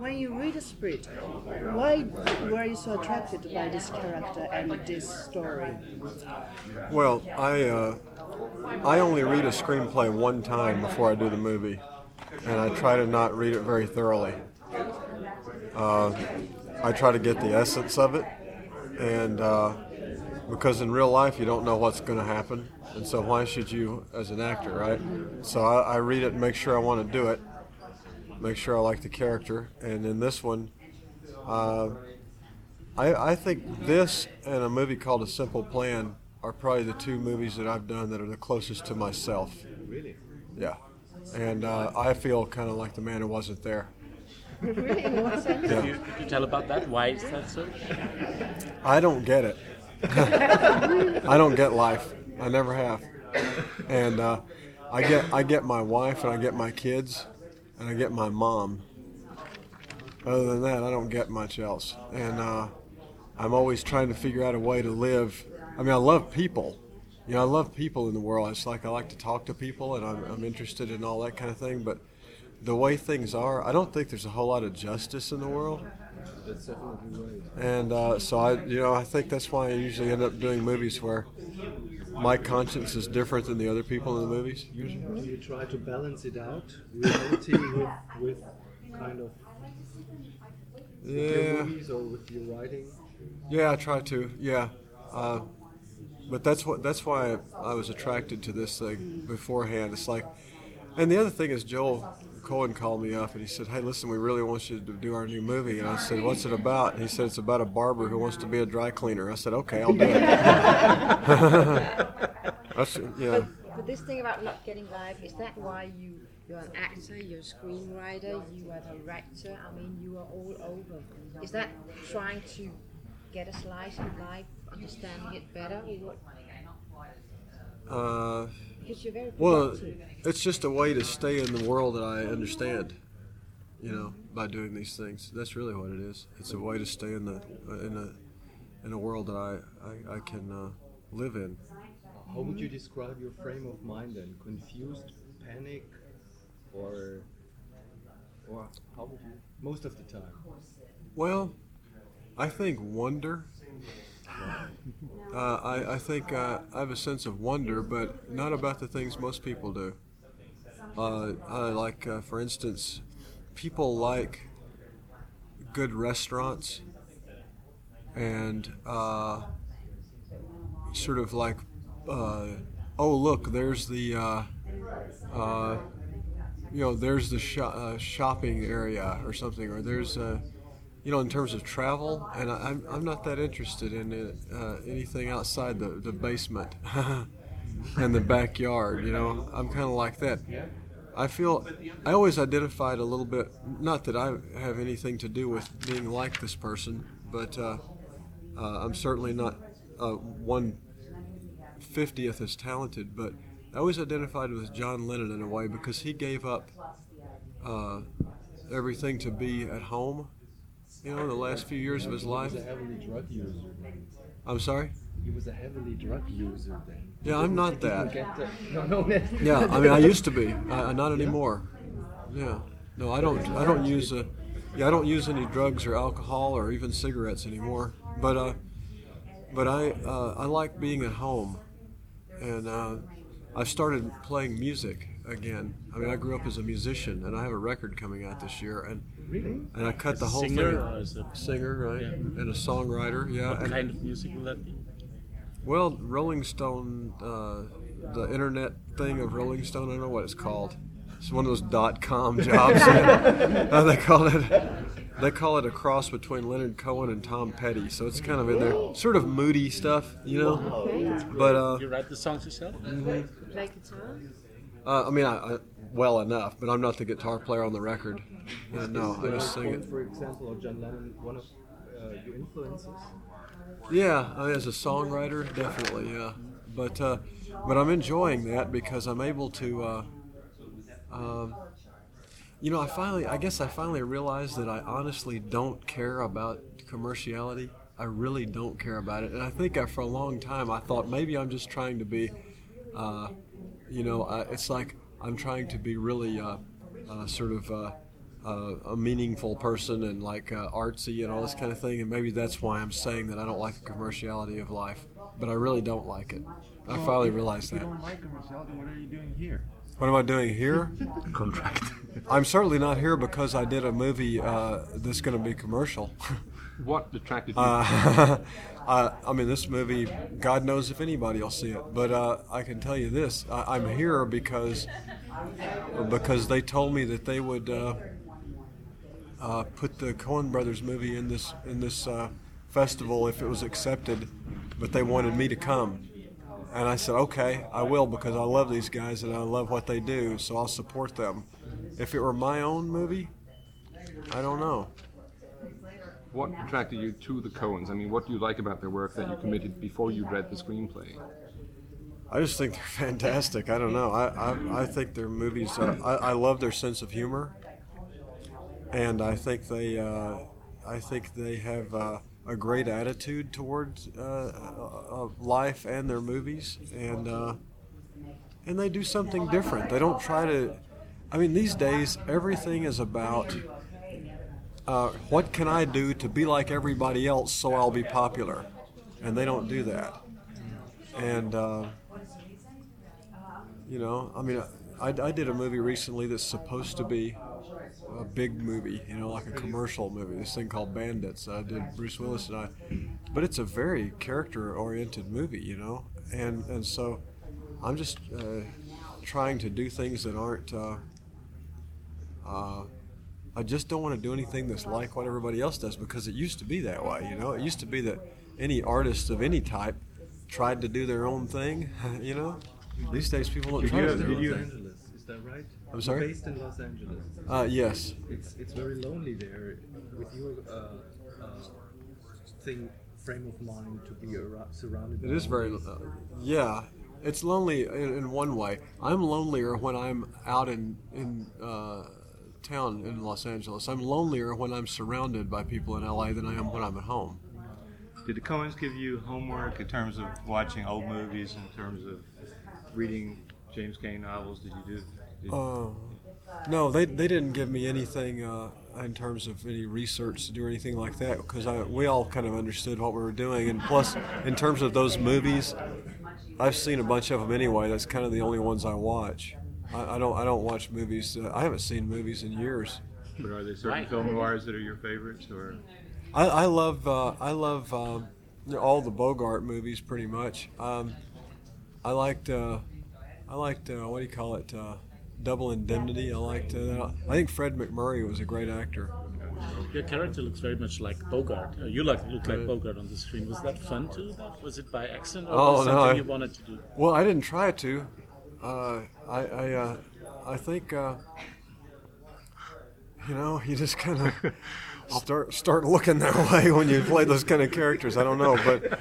when you read the script, why were you so attracted by this character and this story? Well, I uh, I only read a screenplay one time before I do the movie, and I try to not read it very thoroughly. Uh, I try to get the essence of it, and uh, because in real life you don't know what's going to happen, and so why should you as an actor, right? So I, I read it and make sure I want to do it, make sure I like the character, and in this one. Uh, I, I think this and a movie called A Simple Plan are probably the two movies that I've done that are the closest to myself. Really? Yeah. And uh, I feel kind of like the man who wasn't there. really? In what sense? Yeah. Could you, could you tell about that? Why is that so? I don't get it. I don't get life. I never have. And uh, I get I get my wife and I get my kids and I get my mom. Other than that, I don't get much else. And uh, I'm always trying to figure out a way to live. I mean, I love people. You know, I love people in the world. It's like I like to talk to people and I'm, I'm interested in all that kind of thing. But the way things are, I don't think there's a whole lot of justice in the world. And uh, so I, you know, I think that's why I usually end up doing movies where my conscience is different than the other people in the movies. Usually. You try to balance it out, reality with, with kind of Yeah, movies or with your writing? yeah, I try to. Yeah, uh, but that's what that's why I was attracted to this thing beforehand. It's like, and the other thing is Joel Coen called me up and he said, "Hey, listen, we really want you to do our new movie." And I said, "What's it about?" And he said, "It's about a barber who wants to be a dry cleaner." I said, "Okay, I'll do it." that's, yeah. But, but this thing about not getting life, is that why you, you're an actor, you're a screenwriter, you are a director, I mean, you are all over. Is that trying to get a slice of life, understanding it better? Uh, Because you're very Well, productive. it's just a way to stay in the world that I understand. You know, by doing these things, that's really what it is. It's a way to stay in the in a in a world that I I, I can uh, live in. How would you describe your frame of mind then? Confused, panic, or or how would you most of the time? Well, I think wonder. Uh, I, I think uh, I have a sense of wonder, but not about the things most people do. Uh, I like, uh, for instance, people like good restaurants and uh, sort of like, uh, oh look, there's the, you know, there's the sho- uh, shopping area or something, or there's a, you know, in terms of travel, and I, I'm, I'm not that interested in it, uh, anything outside the, the basement and the backyard. You know, I'm kind of like that. I feel I always identified a little bit. Not that I have anything to do with being like this person, but uh, uh, I'm certainly not uh, one fiftieth as talented. But I always identified with John Lennon in a way because he gave up uh, everything to be at home. You know, the last few years of his life. was a heavily drug user. I'm sorry. He was a heavily drug user then. Yeah, I'm not that. no, no. Yeah, I mean, I used to be. I, not anymore. Yeah. No, I don't. I don't use a. Yeah, I don't use any drugs or alcohol or even cigarettes anymore. But uh, but I uh, I like being at home, and uh, I've started playing music again. I mean, I grew up as a musician, and I have a record coming out this year, and Really? and I cut As the a whole singer thing. or as a- Singer, right, Yeah. and a songwriter. Yeah. What and- kind of music will that be? Well, Rolling Stone, uh, the internet thing of Rolling Stone, I don't know what it's called. It's one of those dot com jobs. uh, they call it. They call it a cross between Leonard Cohen and Tom Petty, so it's kind of in there, sort of moody stuff, you know. Okay. But uh, You write the songs yourself? Play guitar? uh, I mean, I, I, well enough, but I'm not the guitar player on the record. Uh, no, I just sing it. For example, or John Lennon, one of uh, your influences. Yeah, I mean, as a songwriter, definitely, yeah. But uh, but I'm enjoying that because I'm able to. Uh, um, you know, I finally, I guess I finally realized that I honestly don't care about commerciality. I really don't care about it, and I think I, for a long time I thought maybe I'm just trying to be, uh, you know, uh, it's like I'm trying to be really uh, uh, sort of uh, uh, a meaningful person and like uh, artsy and all this kind of thing, and maybe that's why I'm saying that I don't like the commerciality of life. But I really don't like it. I finally realized that. you don't like commerciality, what are you doing here? What am I doing here? Contract. I'm certainly not here because I did a movie uh, that's going to be commercial. What attracted you? Uh, I, I mean, this movie, God knows if anybody will see it. But uh, I can tell you this: I, I'm here because because they told me that they would uh, uh, put the Coen Brothers movie in this in this uh, festival if it was accepted. But they wanted me to come, and I said, okay, I will because I love these guys and I love what they do, so I'll support them. If it were my own movie, I don't know. What attracted you to the Coens? I mean, what do you like about their work that you committed before you read the screenplay? I just think they're fantastic. I don't know. I I, I think their movies. Uh, I, I love their sense of humor, and I think they. Uh, I think they have uh, a great attitude towards uh, uh, life and their movies, and uh, and they do something different. They don't try to. I mean, these days everything is about. Uh, what can I do to be like everybody else so I'll be popular? And they don't do that. And uh, you know, I mean, I, I did a movie recently that's supposed to be a big movie, you know, like a commercial movie. This thing called Bandits. I did Bruce Willis and I, but it's a very character-oriented movie, you know, and and so I'm just uh, trying to do things that aren't. I just don't want to do anything that's like what everybody else does because it used to be that way, you know. It used to be that any artist of any type tried to do their own thing, you know. These days, people don't Did try you, to do did their you, own Los thing. Angeles, is that right? I'm You're sorry? Based in Los Angeles. Uh, yes. It's it's very lonely there with your uh, uh, thing frame of mind to be ar- surrounded. It by is very, uh, yeah. It's lonely in, in one way. I'm lonelier when I'm out in in uh, town in Los Angeles. I'm lonelier when I'm surrounded by people in LA than I am when I'm at home. Did the Coens give you homework in terms of watching old movies, in terms of reading James Cain novels? Did you do? Did, Uh, no, they, they didn't give me anything uh, in terms of any research to do or anything like that because we all kind of understood what we were doing. And plus, in terms of those movies, I've seen a bunch of them anyway. That's kind of the only ones I watch. I, I don't I don't watch movies. Uh, I haven't seen movies in years. but are there certain Right. film noirs that are your favorites, or I, I love uh, I love um, all the Bogart movies pretty much. Um, I liked uh, I liked uh, what do you call it? Uh, Double Indemnity. I liked. Uh, I think Fred MacMurray was a great actor. Your character looks very much like Bogart. Uh, you like look like Bogart on the screen. Was that fun to do? Was it by accident or Oh, was no, something I- you wanted to do? Well, I didn't try to. Uh, I I, uh, I think uh, you know you just kind of start start looking that way when you play those kind of characters. I don't know, but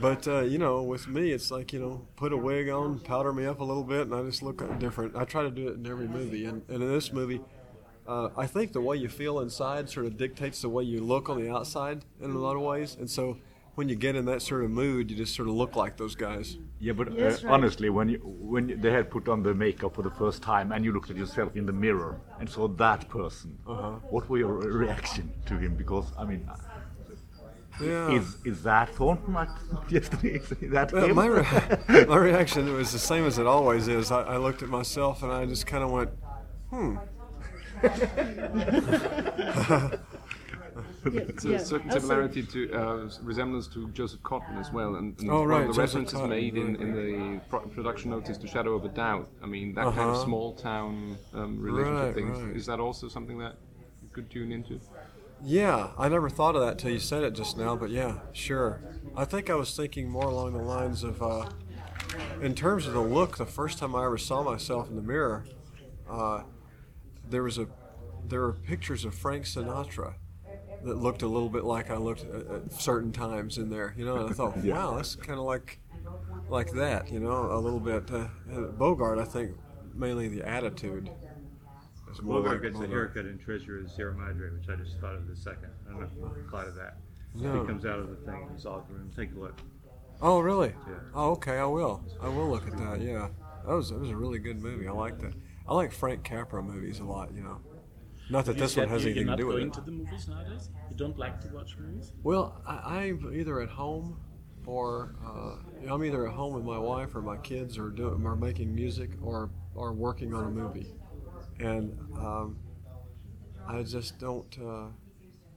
but uh, you know, with me, it's like you know, put a wig on, powder me up a little bit, and I just look different. I try to do it in every movie, and, and in this movie. Uh, I think the way you feel inside sort of dictates the way you look on the outside in a lot of ways, and so when you get in that sort of mood, you just sort of look like those guys. Yeah, but Yes, uh, right. honestly, when you, when you- they had put on the makeup for the first time and you looked at yourself in the mirror and saw that person, Uh-huh. what were your re- reaction to him? Because I mean, Yeah. is is that Thornton like yesterday? Is that Well, him? my, re- my reaction was the same as it always is. I, I looked at myself and I just kind of went, hmm. It's a certain Also- similarity to uh, resemblance to Joseph Cotten as well, and, and Oh, one right, of the Joseph references Cotten, made in, in the pro- production notice to Shadow of a Doubt. I mean, that kind of Uh-huh. small town um, relationship Right, thing. right. Is that also something that you could tune into? Yeah, I never thought of that till you said it just now, but yeah, sure. I think I was thinking more along the lines of, uh, in terms of the look, the first time I ever saw myself in the mirror, uh, there was a, there were pictures of Frank Sinatra that looked a little bit like I looked at, at certain times in there, you know, and I thought, wow, that's kind of like, like that, you know, a little bit. Uh, Bogart, I think, mainly the attitude. is more Bogart like gets a Bogart. haircut in Treasure of Sierra Madre, which I just thought of the second. I don't know if you caught of that. No. He comes out of the thing, he's all room. Take a look. Oh, really? Yeah. Oh, okay. I will. I will look at that. Yeah, that was that was a really good movie. I liked it. I like Frank Capra movies a lot. You know. Not that You this one said has you- anything you're to do not with going it. to the movies nowadays. You don't like to watch movies. Well, I, I'm either at home or uh, I'm either at home with my wife or my kids or doing or making music or or working on a movie, and um, I just don't. Uh,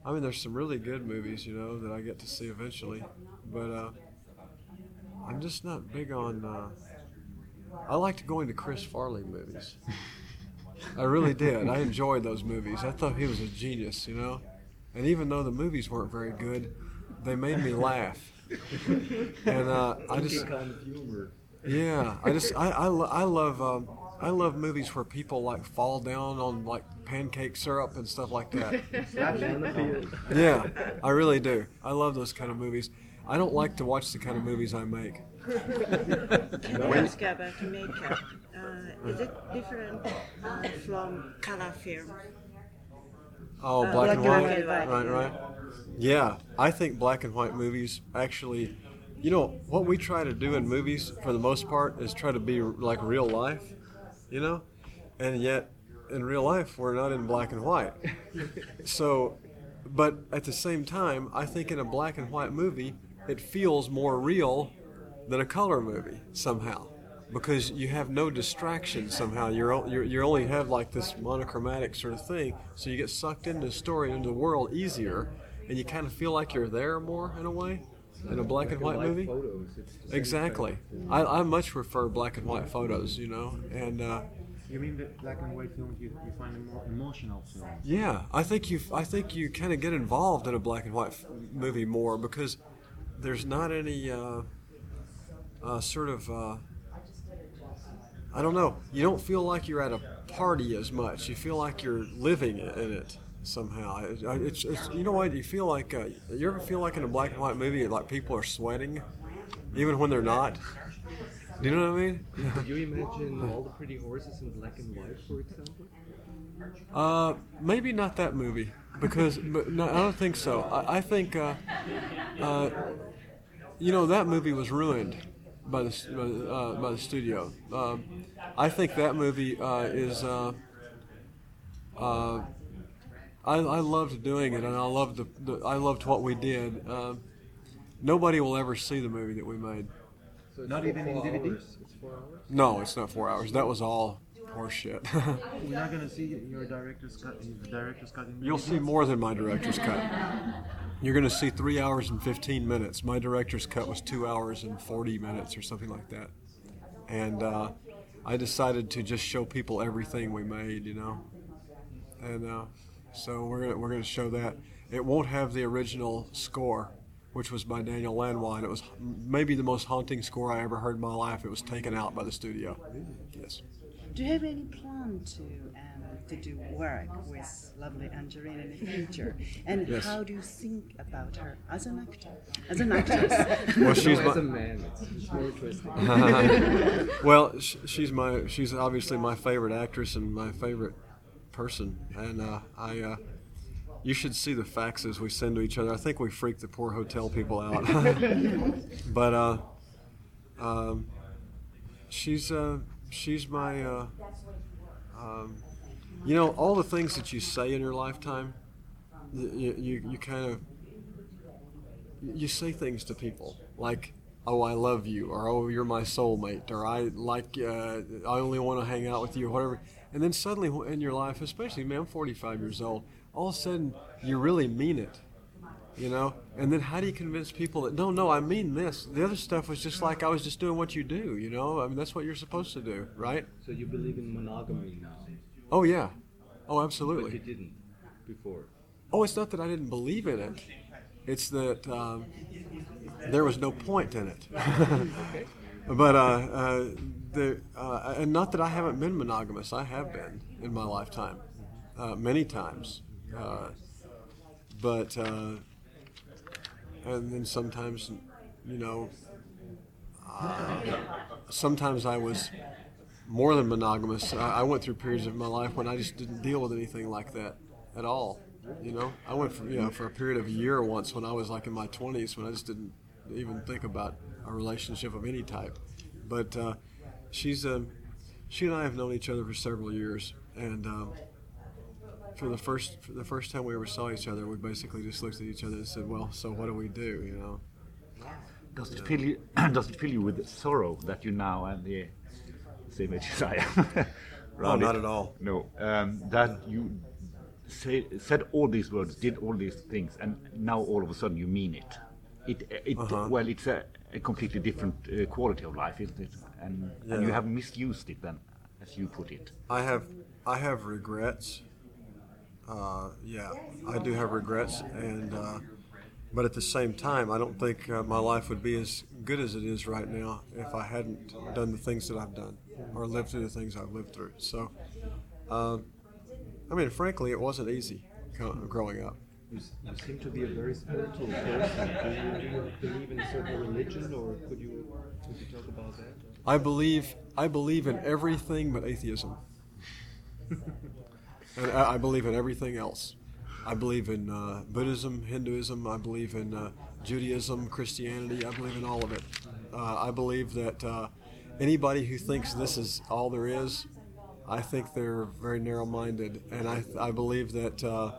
I mean, there's some really good movies, you know, that I get to see eventually, but uh, I'm just not big on. Uh, I liked going to Chris Farley movies. I really did. I enjoyed those movies. I thought he was a genius, you know. And even though the movies weren't very good, they made me laugh. And uh, I just, kind of humor. yeah, I just, I, I, lo- I love, um, I love movies where people like fall down on like pancake syrup and stuff like that. Yeah, I really do. I love those kind of movies. I don't like to watch the kind of movies I make. Can I ask about makeup? Uh, is it different uh, from color film? Oh, Uh, black and white. and white. Right, right. Yeah, I think black and white movies actually, you know, what we try to do in movies for the most part is try to be like real life, you know, and yet in real life we're not in black and white. So, but at the same time, I think in a black and white movie it feels more real than a color movie somehow. Because you have no distraction somehow. You're, you're you only have like this monochromatic sort of thing, so you get sucked into the story, into the world easier, and you kind of feel like you're there more in a way, in a black and white movie. Photos. It's the same Exactly. I, I much prefer black and white photos, you know, and uh, You mean the black and white films you, you find them more emotional films? Yeah, I think you. I think you kind of get involved in a black and white f- movie more because there's not any uh, uh, sort of. Uh, I don't know. You don't feel like you're at a party as much. You feel like you're living in it somehow. It- It's, it's you know what you feel like. Uh, you ever feel like in a black and white movie, like people are sweating, even when they're not. Do you know what I mean? Could you imagine all the pretty horses in black and white, for example? Uh, maybe not that movie because but no, I don't think so. I, I think uh, uh, you know that movie was ruined by the by, the, uh, by the studio. Um, I think that movie uh, is. Uh, uh, I, I loved doing it, and I loved the, the I loved what we did. Um, nobody will ever see the movie that we made. So Not even in DVD? It's four hours. No, it's not four hours. That was all horseshit. We're not gonna see your director's cut. Your director's cut in You'll see more than my director's cut. You're going to see three hours and 15 minutes. My director's cut was two hours and 40 minutes or something like that. And uh, I decided to just show people everything we made, you know. And uh, so we're gonna, we're going to show that. It won't have the original score, which was by Daniel Lanois, it was maybe the most haunting score I ever heard in my life. It was taken out by the studio. Yes. Do you have any plan to um, to do work with lovely Angelina in the future? And Yes. how do you think about her as an actor, as an actress? Well, she's no, as my, a man, it's, it's more interesting. well, sh- she's my she's obviously my favorite actress and my favorite person, and uh, I. Uh, you should see the faxes we send to each other. I think we freak the poor hotel people out. but uh, um, she's uh, she's my. Uh, um, you know, all the things that you say in your lifetime, you you, you kind of you say things to people like oh i love you or oh you're my soulmate or i like uh, i only want to hang out with you or whatever. And then suddenly in your life especially man i'm 45 years old all of a sudden you really mean it you know? And then how do you convince people that no no i mean this. The other stuff was just like i was just doing what you do you know? I mean that's what you're supposed to do right? So you believe in monogamy now, oh yeah oh but absolutely you didn't before. Oh, it's not that I didn't believe in it. It's that um, there was no point in it. but uh, uh, the uh, and not that I haven't been monogamous. I have been in my lifetime, uh, many times. Uh, but uh, and then sometimes, you know, sometimes I was more than monogamous. I, I went through periods of my life when I just didn't deal with anything like that at all. You know, I went for you know for a period of a year once when I was like in my twenties when I just didn't even think about a relationship of any type. But uh, she's um, she and I have known each other for several years, and um, for the first for the first time we ever saw each other, we basically just looked at each other and said, "Well, so what do we do?" You know. Does it fill you? does it fill you with sorrow that you now have the same age as I am? Not at all. No, um, that you say, said all these words, did all these things, and now all of a sudden you mean it. It, it Uh-huh. well, it's a, a completely different uh, quality of life, isn't it? And, and you have misused it then, as you put it. I have I have regrets. Uh, yeah, I do have regrets, and uh, but at the same time, I don't think uh, my life would be as good as it is right now if I hadn't done the things that I've done or lived through the things I've lived through. So, uh, I mean, frankly, it wasn't easy growing up. You, you seem to be a very spiritual person. Do you, do you believe in a certain religion, or could you could you talk about that? I believe I believe in everything but atheism, and I, I believe in everything else. I believe in uh, Buddhism, Hinduism. I believe in uh, Judaism, Christianity. I believe in all of it. Uh, I believe that uh, anybody who thinks this is all there is, I think they're very narrow-minded, and I I believe that. Uh,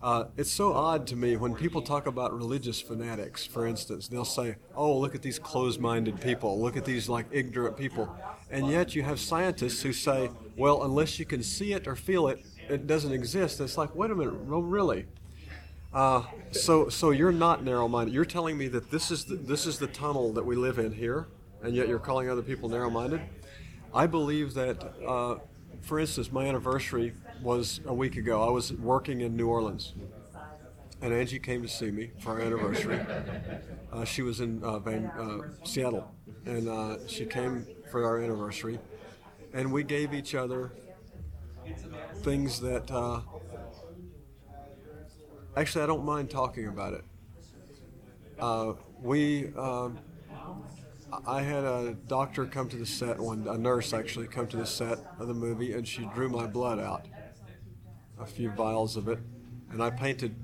uh, it's so odd to me when people talk about religious fanatics, for instance. They'll say, oh, look at these closed minded people, look at these like ignorant people. And yet you have scientists who say, well, unless you can see it or feel it, it doesn't exist. It's like, wait a minute, no, really? Uh, so, so you're not narrow-minded. You're telling me that this is the, this is the tunnel that we live in here, and yet you're calling other people narrow-minded. I believe that, uh, for instance, my anniversary was a week ago. I was working in New Orleans, and Angie came to see me for our anniversary. Uh, she was in uh, Van, uh, Seattle, and uh, she came for our anniversary, and we gave each other things that. Uh, actually, I don't mind talking about it. We. Um, I had a doctor come to the set one, a nurse actually come to the set of the movie, and she drew my blood out, a few vials of it, and I painted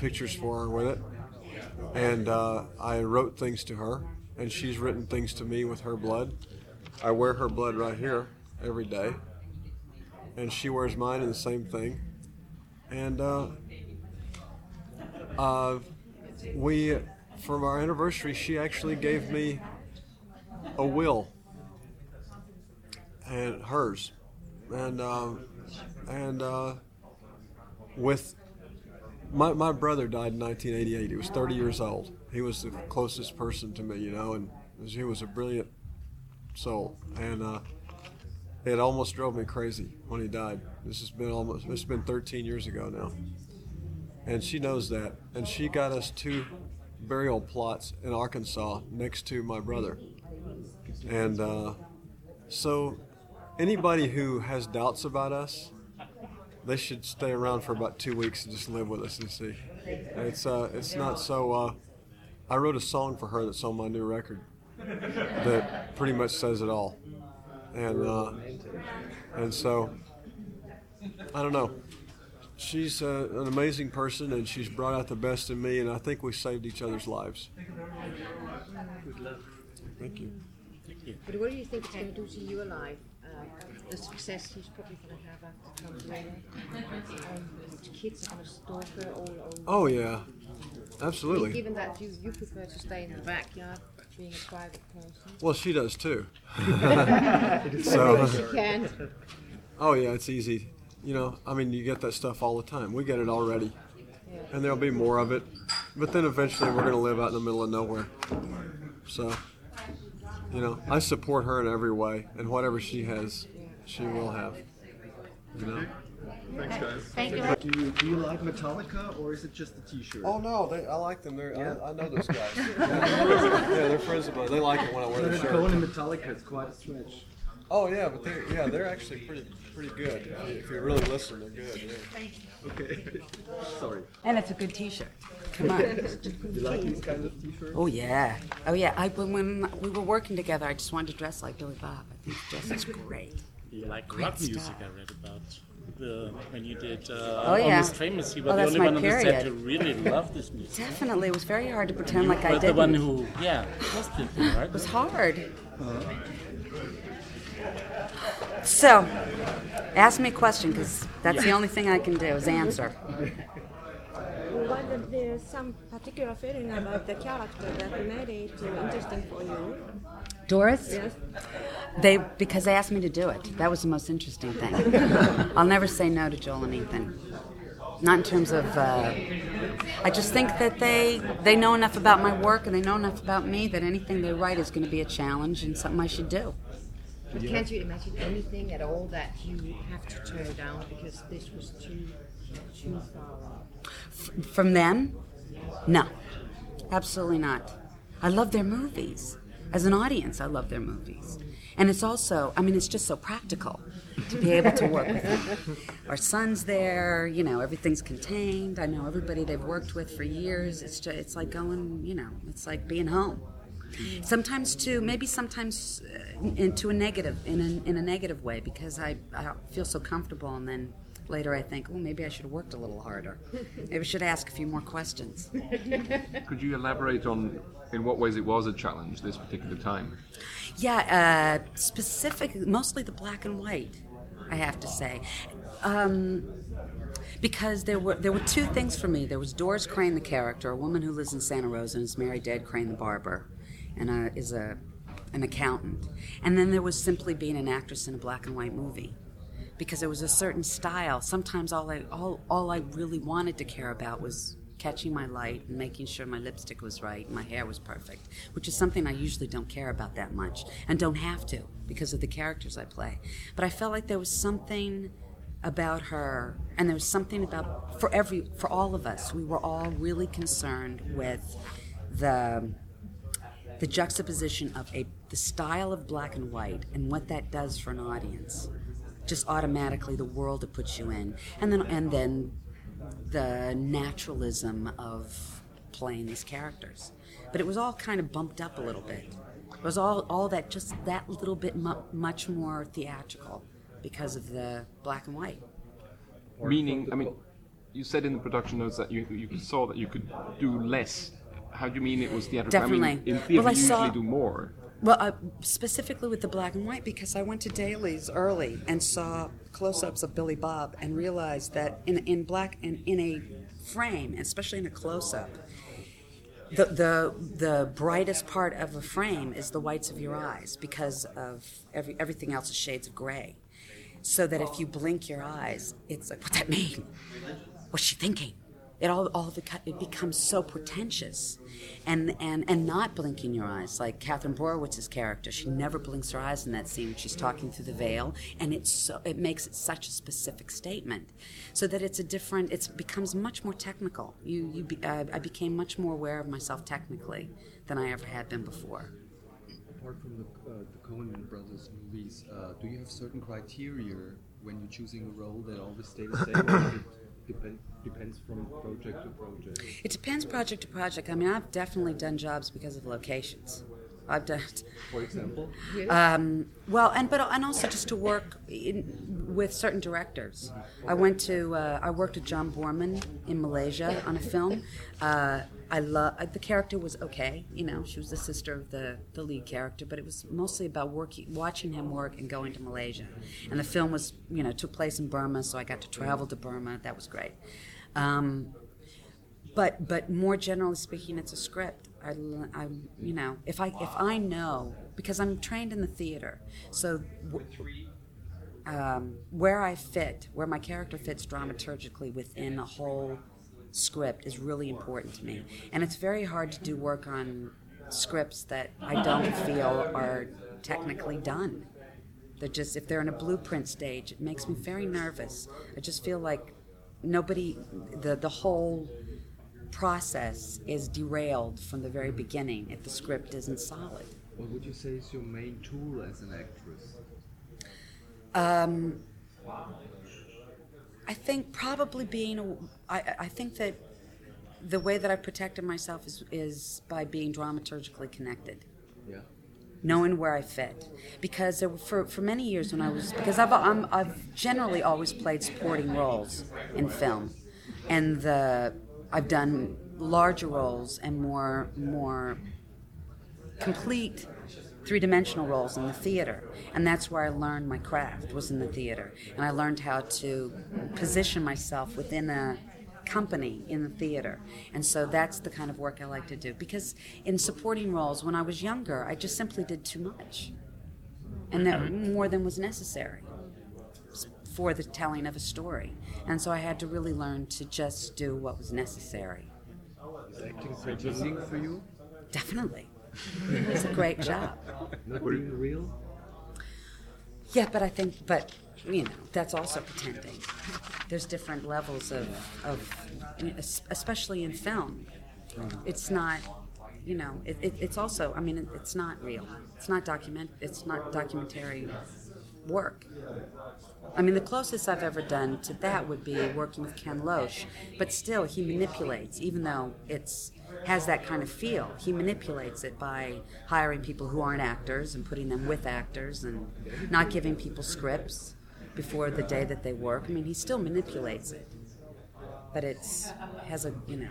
pictures for her with it, and uh, I wrote things to her, and she's written things to me with her blood. I wear her blood right here every day, and she wears mine in the same thing, and uh, uh, we, from our anniversary, she actually gave me a will and hers. And um, and uh, with my, my brother died in 1988 he was 30 years old. He was the closest person to me you know and he was a brilliant soul. And uh, it almost drove me crazy when he died. This has been almost it's been 13 years ago now. And she knows that. And she got us two burial plots in arkansas next to my brother and uh, so, anybody who has doubts about us, they should stay around for about two weeks and just live with us and see. It's uh, it's not so. Uh, I wrote a song for her that's on my new record that pretty much says it all, and uh, and so I don't know. She's uh, an amazing person, and she's brought out the best in me, and I think we saved each other's lives. Good luck. Thank you. But what do you think it's going to do to your life? Uh, the success he's probably going to have after Trump um, Kids are going to stalk her all over. Oh yeah, absolutely. Given that you, you prefer to stay in the backyard, being a private person. Well, she does too. So so, you can. oh yeah, it's easy. You know, I mean, you get that stuff all the time. We get it already, Yeah. and there'll be more of it. But then eventually, we're going to live out in the middle of nowhere. So, you know, I support her in every way, and whatever she has, she will have. You know. Thanks, guys. Thank you. Do you, do you like Metallica, or is it just the T-shirt? Oh no, they, I like them. They're, Yeah? I, I know those guys. yeah, they're friends of mine. They like it when I wear the shirt. Coen and Metallica, it's quite a stretch. Oh yeah, but they're yeah, they're actually pretty pretty good. If you really listen, they're good. Yeah. Thank you. Okay. Sorry. And it's a good T-shirt. Come on. You like these kind of T-shirts? Oh yeah. Oh yeah. I when, when we were working together, I just wanted to dress like Billy Bob. I think he dresses great. You like Great rock music, stuff. I read about. The, when you did uh, Oh, yeah. Almost Famous, you were Oh, the only my one on the set who really loved this music. Definitely, it was very hard to pretend like you I were the one who, yeah, trusted me, right? It was hard. So, ask me a question because that's the only thing I can do is answer. What there's some particular feeling about the character that made it interesting for you? Doris? Yes. They because they asked me to do it. That was the most interesting thing. I'll never say no to Joel and Ethan. Not in terms of. Uh, I just think that they they know enough about my work and they know enough about me that anything they write is going to be a challenge and something I should do. But can't you imagine anything at all that you have to turn down because this was too far? From them? No, absolutely not. I love their movies. As an audience, I love their movies. And it's also, I mean, it's just so practical to be able to work with them. Our son's there, you know, everything's contained. I know everybody they've worked with for years. It's just, it's like going, you know, it's like being home. Sometimes too, maybe sometimes uh, into a negative, in a, in a negative way, because I, I feel so comfortable, and then later I think, oh, maybe I should have worked a little harder. Maybe I should ask a few more questions. Could you elaborate on in what ways it was a challenge this particular time? Yeah, uh, specific, mostly the black and white. I have to say, um, because there were there were two things for me. There was Doris Crane, the character, a woman who lives in Santa Rosa and is married to Ed Crane, the barber, and uh, is a an accountant. And then there was simply being an actress in a black and white movie. Because there was a certain style. Sometimes all I all, all I really wanted to care about was catching my light and making sure my lipstick was right my hair was perfect, which is something I usually don't care about that much and don't have to because of the characters I play. But I felt like there was something about her and there was something about for every for all of us we were all really concerned with the the juxtaposition of a the style of black and white and what that does for an audience just automatically the world it puts you in and then and then the naturalism of playing these characters. But it was all kind of bumped up a little bit. It was all, all that, just that little bit mu- much more theatrical because of the black and white. Meaning, I mean, you said in the production notes that you, you saw that you could do less. How do you mean it was theatrical? I mean, Definitely. in theater, Well, I you usually saw- do more. Well, uh, specifically with the black and white, because I went to dailies early and saw close-ups of Billy Bob and realized that in, in black in, in a frame, especially in a close-up, the, the the brightest part of a frame is the whites of your eyes because of every, everything else is shades of gray. So that if you blink your eyes, it's like, what that mean? What's she thinking? It all, all of it, becomes so pretentious, and and and not blinking your eyes like Katherine Borowitz's character. She never blinks her eyes in that scene. when She's talking through the veil, and it's so it makes it such a specific statement, so that it's a different. It becomes much more technical. You you be, uh, I became much more aware of myself technically than I ever had been before. Apart from the, uh, the Coen brothers movies, uh, do you have certain criteria when you're choosing a role that always stay the same, depend, depends from project to project? It depends project to project. I mean, I've definitely done jobs because of locations. I've done. For example? Um, well, and but and also just to work in, with certain directors. I went to uh, I worked with John Boorman in Malaysia on a film. Uh, I love the character was okay, you know. She was the sister of the, the lead character, but it was mostly about working, watching him work, and going to Malaysia. And the film was, you know, took place in Burma, so I got to travel to Burma. That was great. Um, but but more generally speaking, it's a script. I, I- you know if I if I know because I'm trained in the theater, so w- um, where I fit, where my character fits dramaturgically within a whole script is really important to me, and it's very hard to do work on scripts that I don't feel are technically done. They're just if they're in a blueprint stage, it makes me very nervous. I just feel like nobody the the whole process is derailed from the very beginning if the script isn't solid. What would you say is your main tool as an actress? Um, I think probably being, a, I, I think that the way that I've protected myself is, is by being dramaturgically connected. Yeah. knowing where I fit. Because there were, for, for many years when I was, because I've, I'm, I've generally always played supporting roles in film. And the, I've done larger roles and more, more complete three-dimensional roles in the theater. And that's where i learned my craft was in the theater. And i learned how to position myself within a company in the theater. And so that's the kind of work i like to do. Because in supporting roles when i was younger i just simply did too much. And that more than was necessary for the telling of a story. And so i had to really learn to just do what was necessary. Is acting for you? definitely it's a great job Not being real? Yeah, but I think, but you know, that's also pretending. There's different levels of, of especially in film. It's not, you know, it, it, it's also. I mean, it, it's not real. It's not document. It's not documentary work. I mean, the closest I've ever done to that would be working with Ken Loach, but still, he manipulates, even though it's has that kind of feel. He manipulates it by hiring people who aren't actors and putting them with actors and not giving people scripts before the day that they work. I mean, he still manipulates it, but it's has a you know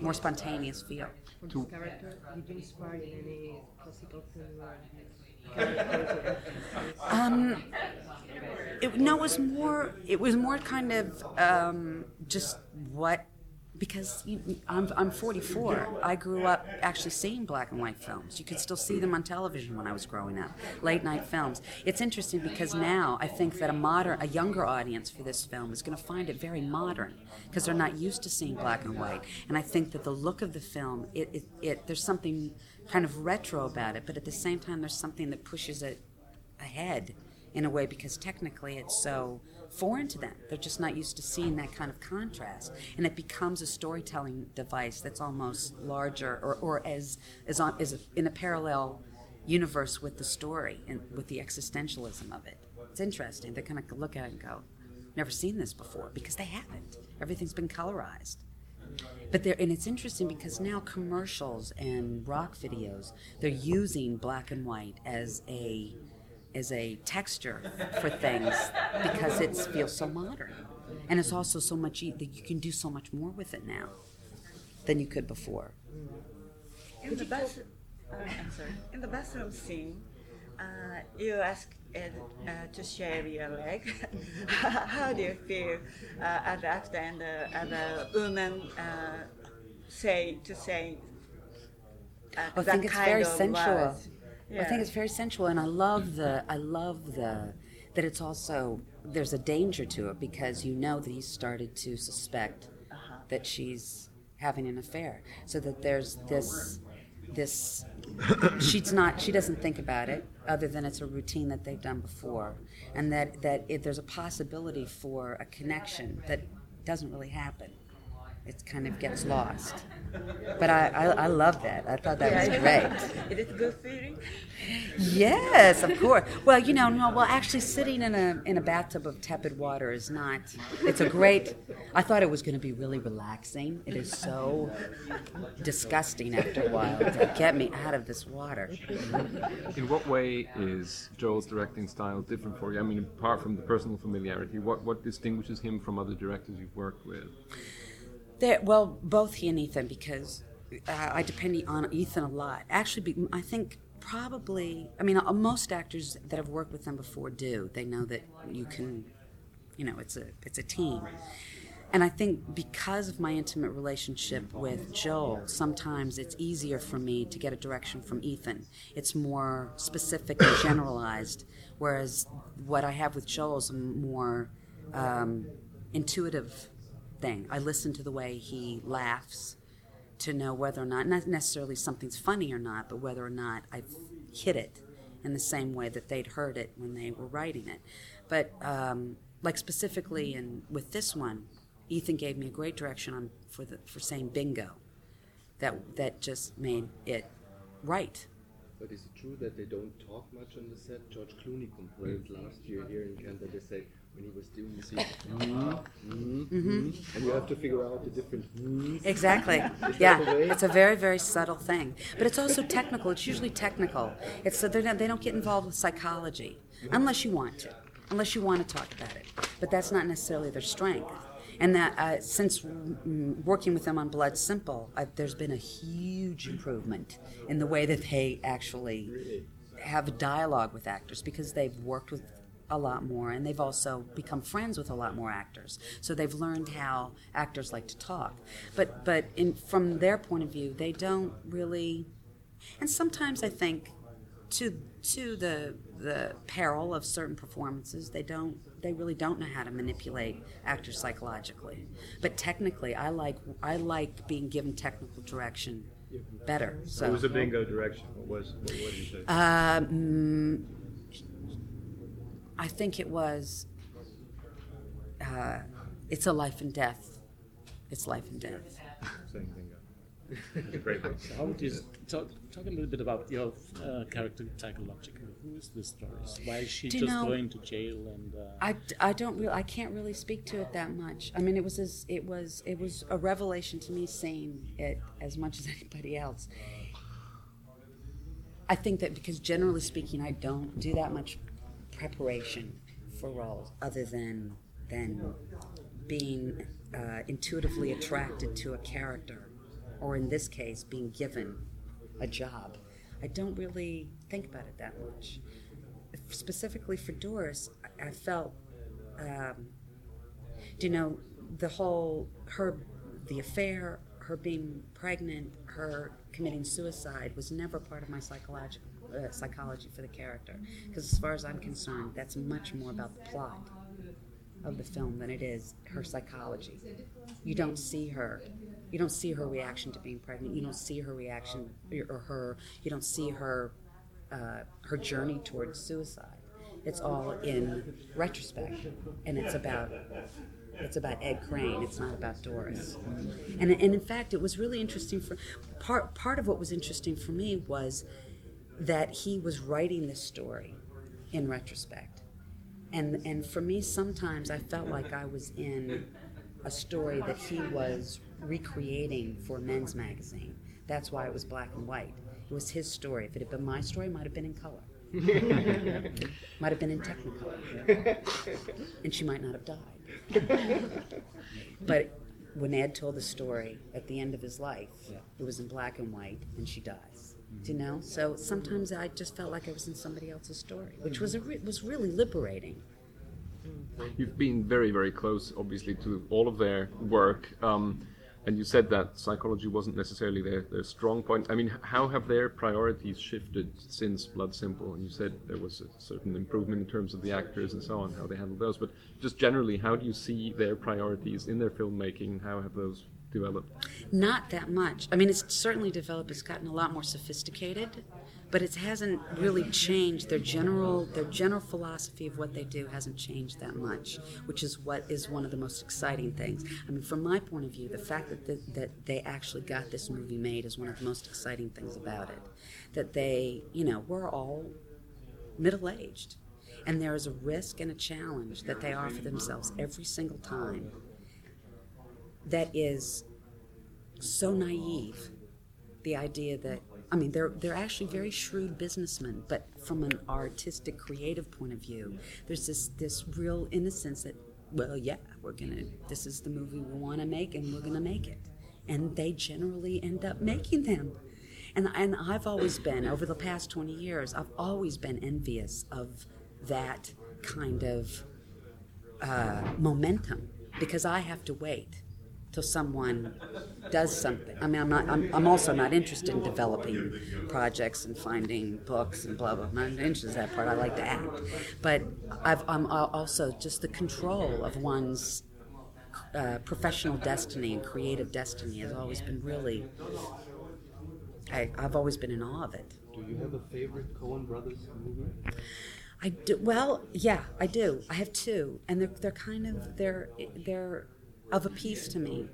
more spontaneous feel. For character, did you inspire any classical film or characters? Um, it, no, it was more. It was more kind of um, just what because you, I'm, I'm 44. I grew up actually seeing black and white films. You could still see them on television when I was growing up, late night films. It's interesting because now I think that a modern, a younger audience for this film is going to find it very modern because they're not used to seeing black and white. And I think that the look of the film, it, it, it there's something kind of retro about it, but at the same time, there's something that pushes it ahead in a way because technically it's so foreign to them. They're just not used to seeing that kind of contrast, and it becomes a storytelling device that's almost larger or, or as as on as a, in a parallel universe with the story and with the existentialism of it. It's interesting. They kind of look at it and go, "Never seen this before," because they haven't. Everything's been colorized. But they're, and it's interesting because now commercials and rock videos, they're using black and white as a as a texture for things because it feels so modern. And it's also so much e- that you can do so much more with it now than you could before. In the uh, In the bathroom scene, uh, you ask Ed uh, to shave your leg. How do you feel uh, an actor and uh, a woman uh, say to say uh, I think it's very sensual. words? I think it's very sensual, and I love the I love the that it's also there's a danger to it because you know that he's started to suspect uh-huh. that she's having an affair, so that there's this this she's not she doesn't think about it other than it's a routine that they've done before, and that that if there's a possibility for a connection that doesn't really happen. It kind of gets lost. But I, I, I love that. I thought that was great. Is it good feeling? Yes, of course. Well, you know, no. Well, actually, sitting in a in a bathtub of tepid water is not. It's a great. I thought it was going to be really relaxing. It is so disgusting after a while. It's like, get me out of this water. In what way is Joel's directing style different for you? I mean, apart from the personal familiarity, what, what distinguishes him from other directors you've worked with? There, well, both he and Ethan, because uh, I depend on Ethan a lot. Actually, I think probably. I mean, uh, most actors that have worked with them before do. They know that you can, you know, it's a it's a team. And I think because of my intimate relationship with Joel, sometimes it's easier for me to get a direction from Ethan. It's more specific and generalized, whereas what I have with Joel is a more um, intuitive thing. I listen to the way he laughs to know whether or not, not necessarily something's funny or not, but whether or not I've hit it in the same way that they'd heard it when they were writing it. But um, like specifically in with this one, Ethan gave me a great direction on for the for saying bingo. That that just made it right. But is it true that they don't talk much on the set? George Clooney complained last year here in Canada. They say when he was doing the scene, mm, mm, mm, and you have to figure out the different. Exactly. Yeah, it's a very very subtle thing, but it's also technical. It's usually technical. It's so they're not, they don't get involved with psychology unless you want to, unless you want to talk about it. But that's not necessarily their strength. And that uh, since mm, working with them on Blood Simple, I, there's been a huge improvement in the way that they actually have a dialogue with actors because they've worked with a lot more and they've also become friends with a lot more actors so they've learned how actors like to talk but but in from their point of view they don't really and sometimes i think to to the the peril of certain performances they don't they really don't know how to manipulate actors psychologically but technically i like i like being given technical direction better so It was a bingo direction. What was? What, what did you say? um, I think it was. Uh, it's a life and death. It's life and death. Saying bingo. It's a great book. How would you talk, talk a little bit about your uh, character psychologically? Who is this Doris? Why is she Do just know- going to jail and? Uh, I, I don't really I can't really speak to it that much. I mean, it was as, it was it was a revelation to me seeing it as much as anybody else. I think that because generally speaking, I don't do that much preparation for roles other than than being uh, intuitively attracted to a character, or in this case, being given a job. I don't really think about it that much. Specifically for Doris, I felt, um, you know, the whole her, the affair, her being pregnant, her committing suicide was never part of my psychological uh, psychology for the character. Because as far as I'm concerned, that's much more about the plot of the film than it is her psychology. You don't see her. You don't see her reaction to being pregnant. You don't see her reaction or her. You don't see her uh, her journey towards suicide. It's all in retrospect, and it's about it's about Ed Crane. It's not about Doris. And, and in fact, it was really interesting for part part of what was interesting for me was that he was writing this story in retrospect. And and for me sometimes I felt like I was in a story that he was recreating for men's magazine. That's why it was black and white. It was his story. If it had been my story, it might have been in color. might have been in technicolor. And she might not have died. But when Ed told the story at the end of his life, it was in black and white, and she dies. You know? So sometimes I just felt like I was in somebody else's story, which was a re- was really liberating. You've been very, very close, obviously, to all of their work. Um, and you said that psychology wasn't necessarily their, their strong point. I mean, how have their priorities shifted since Blood Simple? And you said there was a certain improvement in terms of the actors and so on, how they handled those. But just generally, how do you see their priorities in their filmmaking? How have those developed? Not that much. I mean, it's certainly developed. It's gotten a lot more sophisticated, but it hasn't really changed. Their general their general philosophy of what they do hasn't changed that much, which is what is one of the most exciting things. I mean, from my point of view, the fact that the, that they actually got this movie made is one of the most exciting things about it. That they, you know, we're all middle aged. And there is a risk and a challenge that they offer themselves every single time that is so naive. The idea that I mean they're they're actually very shrewd businessmen, but from an artistic, creative point of view, there's this this real innocence that well, yeah, we're gonna this is the movie we want to make, and we're gonna make it, and they generally end up making them. And, and I've always been, over the past 20 years, I've always been envious of that kind of uh, momentum because I have to wait till someone does something. I mean, I'm not. I'm, I'm also not interested in developing projects and finding books and blah blah. I'm not interested in that part. I like to act, but I've, I'm also just the control of one's uh, professional destiny and creative destiny has always been really. I, I've always been in awe of it. Do you have a favorite Coen Brothers movie? I do. Well, yeah, I do. I have two, and they're they're kind of they're they're of a piece to me,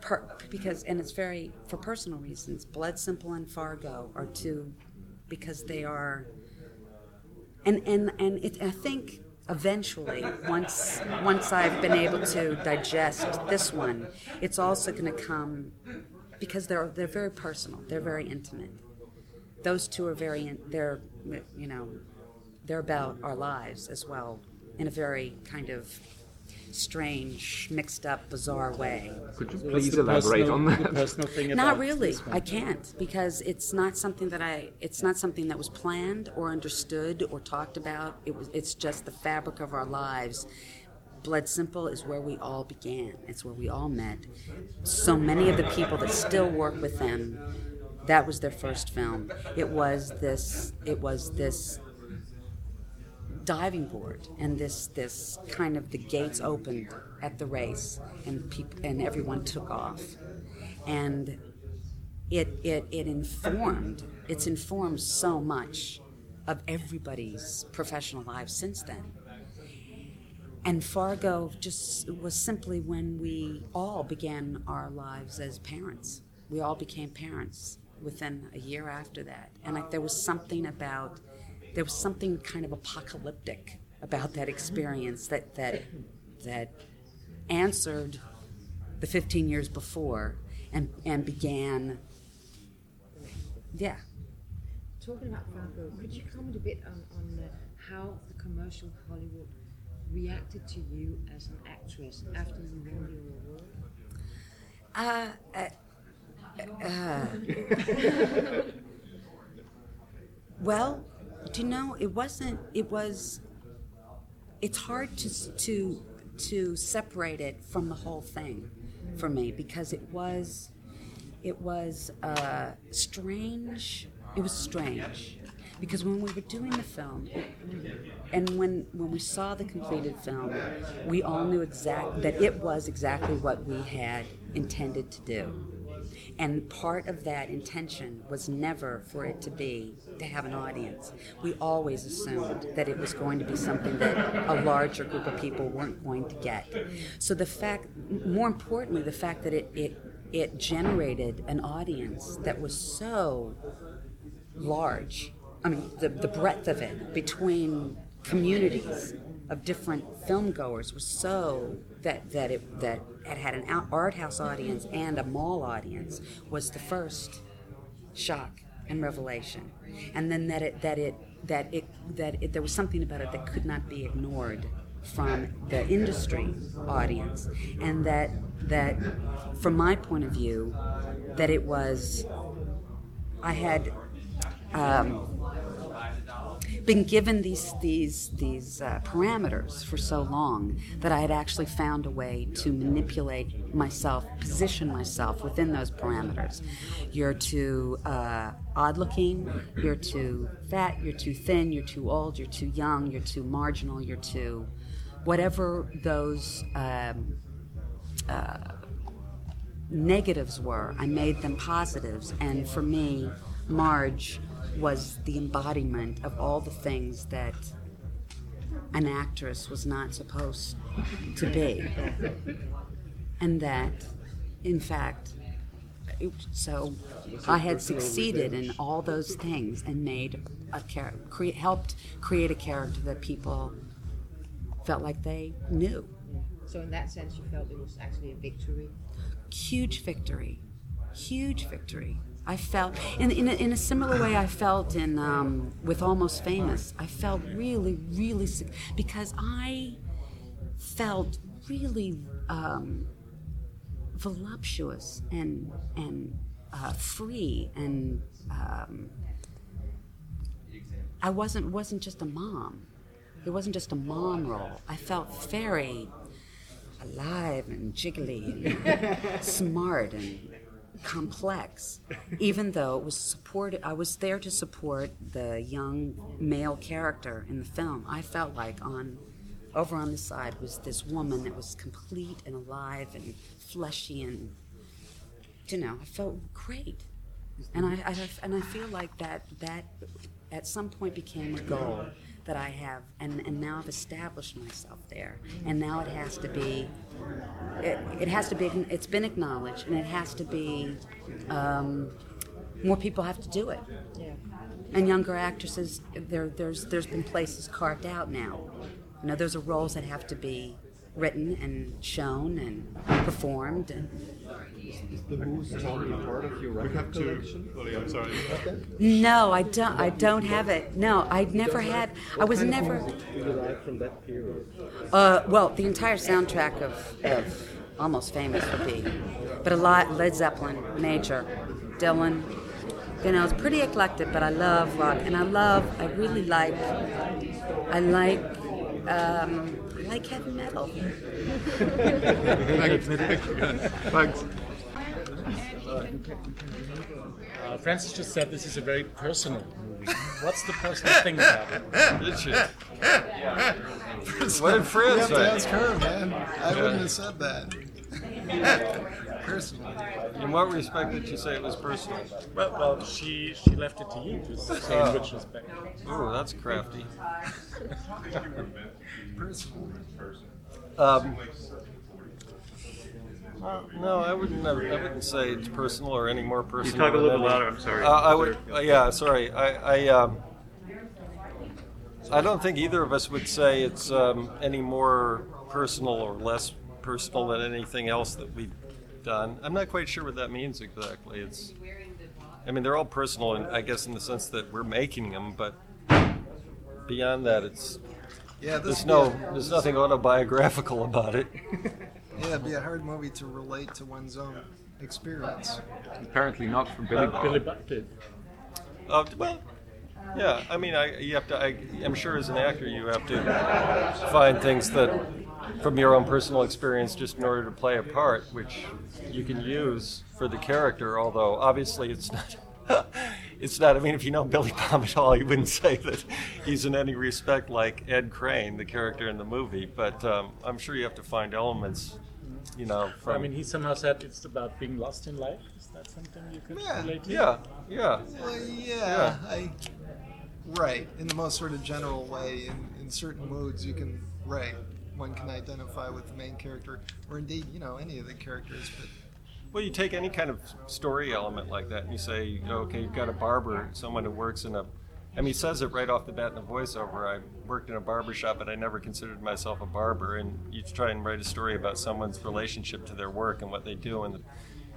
per, because and it's very for personal reasons. Blood Simple and Fargo are two, because they are. And and and it, I think eventually, once once I've been able to digest this one, it's also going to come because they're they're very personal. They're very intimate. Those two are very in, they're you know they're about our lives as well in a very kind of strange, mixed up, bizarre way. Could you please elaborate personal- on that? personal thing Not really. I can't because it's not something that I. It's not something that was planned or understood or talked about. It was. It's just the fabric of our lives. Blood Simple is where we all began. It's where we all met. So many of the people that still work with them, that was their first film. It was this. It was this diving board and this this kind of the gates opened at the race and people and everyone took off and it it it informed it's informed so much of everybody's professional lives since then and Fargo just was simply when we all began our lives as parents. We all became parents within a year after that. And like, there was something about, there was something kind of apocalyptic about that experience that, that, that answered the 15 years before and, and began, yeah. Talking about Fargo, could you comment a bit on, on uh, how the commercial Hollywood reacted to you as an actress after you won your award? Uh, uh, uh, well, do you know it wasn't? It was. It's hard to to to separate it from the whole thing for me because it was it was uh, strange. It was strange because when we were doing the film, and when when we saw the completed film, we all knew exact that it was exactly what we had intended to do. And part of that intention was never for it to be to have an audience. We always assumed that it was going to be something that a larger group of people weren't going to get. So the fact, more importantly, the fact that it it, it generated an audience that was so large. I mean, the, the breadth of it between communities of different film goers was so that that it that it had an art house audience and a mall audience was the first shock and revelation, and then that it that it that it that it, there was something about it that could not be ignored from the industry audience, and that that from my point of view, that it was I had. Um, been given these these these uh, parameters for so long that I had actually found a way to manipulate myself, position myself within those parameters. You're too uh, odd-looking. You're too fat. You're too thin. You're too old. You're too young. You're too marginal. You're too whatever those. Um, uh, negatives were, I made them positives, and for me, Marge was the embodiment of all the things that an actress was not supposed to be. And that, in fact, it, so I had succeeded in all those things and made a char- cre- helped create a character that people felt like they knew. So in that sense, you felt it was actually a victory. Huge victory, huge victory. I felt in in a, in a similar way I felt in um, with Almost Famous. I felt really, really sick because I felt really um, voluptuous and and uh, free and um, I wasn't wasn't just a mom. It wasn't just a mom role. I felt very alive and jiggly and smart and complex, even though it was supported. I was there to support the young male character in the film. I felt like on over on the side was this woman that was complete and alive and fleshy and you know I felt great, and I, I and I feel like that that at some point became a goal that I have, and, and now I've established myself there, and now it has to be, it, it has to be, it's been acknowledged, and it has to be, um, more people have to do it. Yeah. And younger actresses, there, there's, there's been places carved out now. You know, those are roles that have to be written and shown and performed, and Is the Who's talking part of your record collection? I'm sorry. No, I don't. I don't have it. No, I never had. I was never. do you like from that period? Uh, well, the entire soundtrack of, of Almost Famous would be, but a lot Led Zeppelin, Major, Dylan. You know, it's pretty eclectic, but I love rock, and I love. I really like. I like. Um, I like heavy metal. Thanks. Uh, Frances just said this is a very personal movie. What's the personal thing about it? Did she? What did Fran You have to ask her, man. I wouldn't have said that. Personally. In what respect did you say it was personal? Well, well, she she left it to you to say in which respect. Oh, that's crafty. Personally. Um, well, no, I wouldn't. I wouldn't say it's personal or any more personal. You talk a little any- louder, I'm sorry. Uh, I would. Uh, yeah, sorry. I. I, um, I don't think either of us would say it's um, any more personal or less personal than anything else that we've done. I'm not quite sure what that means exactly. It's. I mean, they're all personal, and I guess in the sense that we're making them, but beyond that, it's. Yeah, this There's no. There's nothing autobiographical about it. Yeah, it'd be a hard movie to relate to one's own experience. Apparently not for Billy Uh, Billy Bob did. Uh, well, yeah. I mean, I you have to. I, I'm sure as an actor, you have to find things that, from your own personal experience, just in order to play a part, which you can use for the character. Although obviously, it's not. It's not. I mean, if you know Billy Bob at all, you wouldn't say that he's in any respect like Ed Crane, the character in the movie. But um, I'm sure you have to find elements, you know, from. I mean, he somehow said it's about being lost in life. Is that something you could Yeah. relate to? yeah, yeah. Well, yeah, Yeah. I. Right, in the most sort of general way, in, in certain moods, you can, right, one can identify with the main character, or indeed, you know, any of the characters, but Well, you take any kind of story element like that, and you say, okay, you've got a barber, someone who works in a. I mean, he says it right off the bat in the voiceover. I worked in a barber shop, but I never considered myself a barber. And you try and write a story about someone's relationship to their work and what they do and the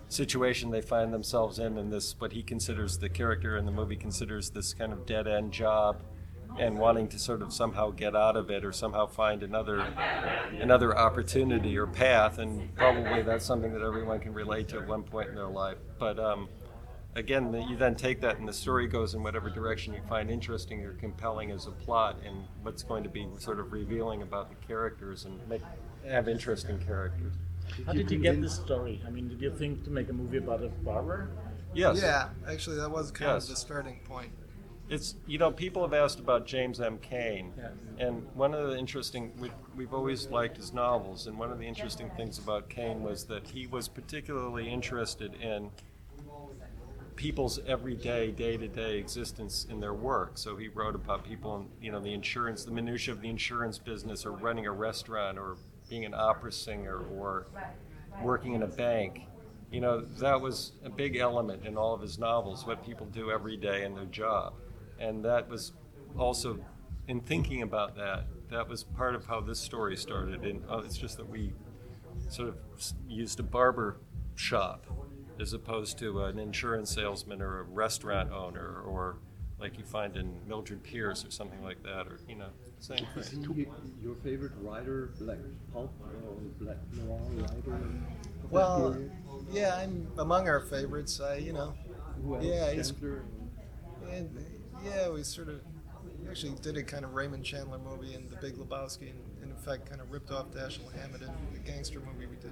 situation they find themselves in, and this what he considers the character in the movie considers this kind of dead end job, and wanting to sort of somehow get out of it or somehow find another another opportunity or path, and probably that's something that everyone can relate to at one point in their life. But um, again, you then take that and the story goes in whatever direction you find interesting or compelling as a plot, and what's going to be sort of revealing about the characters and make have interesting characters. How did you get this story? I mean, did you think to make a movie about a barber? Yes. yeah, actually, that was kind Yes. of the starting point. It's you know people have asked about James M. Cain, Yeah. and one of the interesting we, we've always liked his novels, and one of the interesting things about Cain was that he was particularly interested in people's everyday, day-to-day existence in their work. So he wrote about people, in, you know, the insurance, the minutia of the insurance business, or running a restaurant, or being an opera singer, or working in a bank. You know, that was a big element in all of his novels, what people do every day in their job. And that was also, in thinking about that, that was part of how this story started. And uh, it's just that we sort of used a barber shop as opposed to an insurance salesman or a restaurant owner or like you find in Mildred Pierce or something like that, or, you know, same Is thing. he your favorite writer, Black Pulp or Black Noir writer? Well, period? yeah, I'm among our favorites. I, you know, Who else? yeah, he's Chandler? And yeah, we sort of we actually did a kind of Raymond Chandler movie in The Big Lebowski, and, and in fact, kind of ripped off Dashiell Hammett in the gangster movie we did,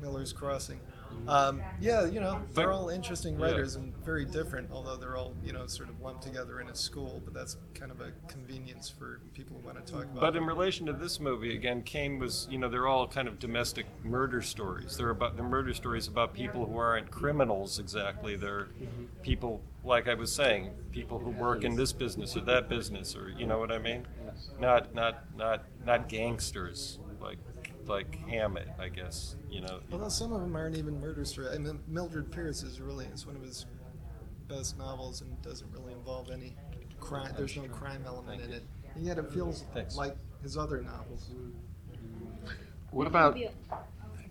Miller's Crossing. Um, yeah, you know, they're all interesting Yeah. writers and very different, although they're all you know sort of lumped together in a school. But that's kind of a convenience for people who want to talk about. But in relation to this movie, again, Cain was, you know, they're all kind of domestic murder stories. They're about they're murder stories about people who aren't criminals exactly. They're people, like I was saying, people who work in this business or that business, or you know what I mean? Not not not not gangsters like like Hammett, I guess. You know. Although some of them aren't even murder stories. I mean, Mildred Pierce is really it's one of his best novels and doesn't really involve any crime. There's no crime element in it, and yet it feels Thanks. like his other novels. What about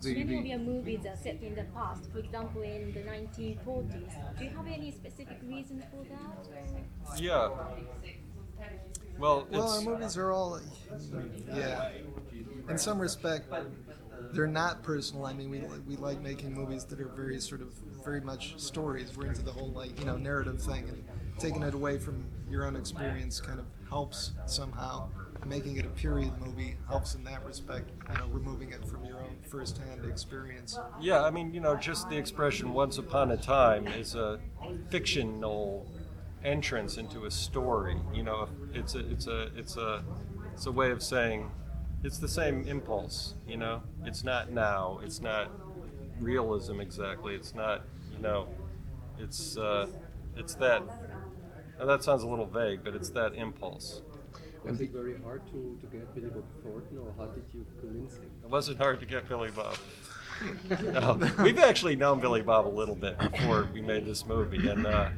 The- Many of your movies are set in the past, for example, in the 1940s. Do you have any specific reason for that? Yeah. Well, Well, our movies are all, yeah. In some respect, they're not personal. I mean, we we like making movies that are very sort of very much stories. We're into the whole like you know narrative thing, and taking it away from your own experience kind of helps somehow. Making it a period movie helps in that respect. You know, removing it from your own first-hand experience. yeah, I mean, you know, just the expression "once upon a time" is a fictional entrance into a story. You know, it's a it's a it's a it's a way of saying it's the same impulse. You know, it's not now. It's not realism exactly. It's not you know, it's uh, it's that. That sounds a little vague, but it's that impulse. Was it very hard to, to get Billy Bob Thornton, or how did you convince him? It wasn't hard to get Billy Bob. no, we've actually known Billy Bob a little bit before we made this movie, and uh,